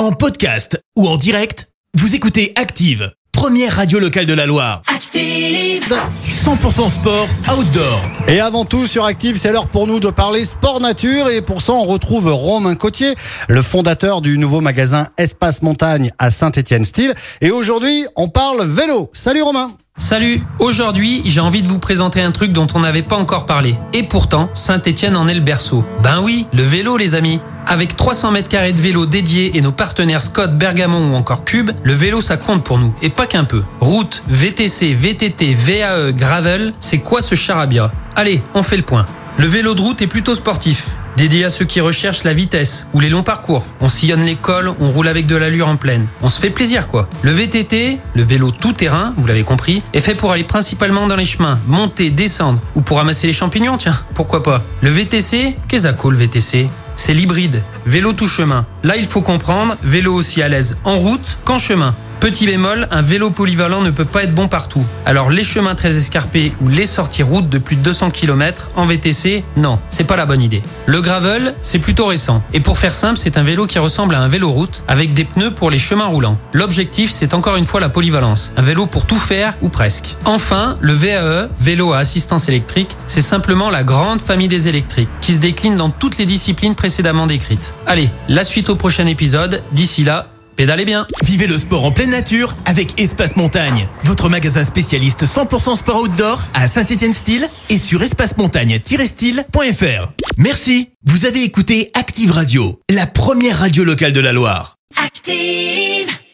En podcast ou en direct, vous écoutez Active, première radio locale de la Loire. Active. 100% sport outdoor. Et avant tout, sur Active, c'est l'heure pour nous de parler sport nature. Et pour ça, on retrouve Romain Cotier, le fondateur du nouveau magasin Espace Montagne à Saint-Étienne-Style. Et aujourd'hui, on parle vélo. Salut Romain Salut, aujourd'hui j'ai envie de vous présenter un truc dont on n'avait pas encore parlé. Et pourtant, Saint-Etienne en est le berceau. Ben oui, le vélo les amis. Avec 300 mètres carrés de vélo dédiés et nos partenaires Scott, Bergamon ou encore Cube, le vélo ça compte pour nous. Et pas qu'un peu. Route, VTC, VTT, VAE, Gravel, c'est quoi ce charabia? Allez, on fait le point. Le vélo de route est plutôt sportif. Dédié à ceux qui recherchent la vitesse ou les longs parcours. On sillonne les cols, on roule avec de l'allure en pleine. On se fait plaisir quoi. Le VTT, le vélo tout terrain, vous l'avez compris, est fait pour aller principalement dans les chemins, monter, descendre ou pour ramasser les champignons, tiens, pourquoi pas. Le VTC, qu'est-ce que le VTC C'est l'hybride, vélo tout chemin. Là, il faut comprendre, vélo aussi à l'aise en route qu'en chemin. Petit bémol, un vélo polyvalent ne peut pas être bon partout. Alors les chemins très escarpés ou les sorties routes de plus de 200 km en VTC, non, c'est pas la bonne idée. Le gravel, c'est plutôt récent. Et pour faire simple, c'est un vélo qui ressemble à un vélo route avec des pneus pour les chemins roulants. L'objectif, c'est encore une fois la polyvalence. Un vélo pour tout faire ou presque. Enfin, le VAE, vélo à assistance électrique, c'est simplement la grande famille des électriques qui se décline dans toutes les disciplines précédemment décrites. Allez, la suite au prochain épisode. D'ici là, Pédalez bien Vivez le sport en pleine nature avec Espace Montagne, votre magasin spécialiste 100% sport outdoor à Saint-Étienne-Style et sur espacemontagne-style.fr. Merci. Vous avez écouté Active Radio, la première radio locale de la Loire. Active.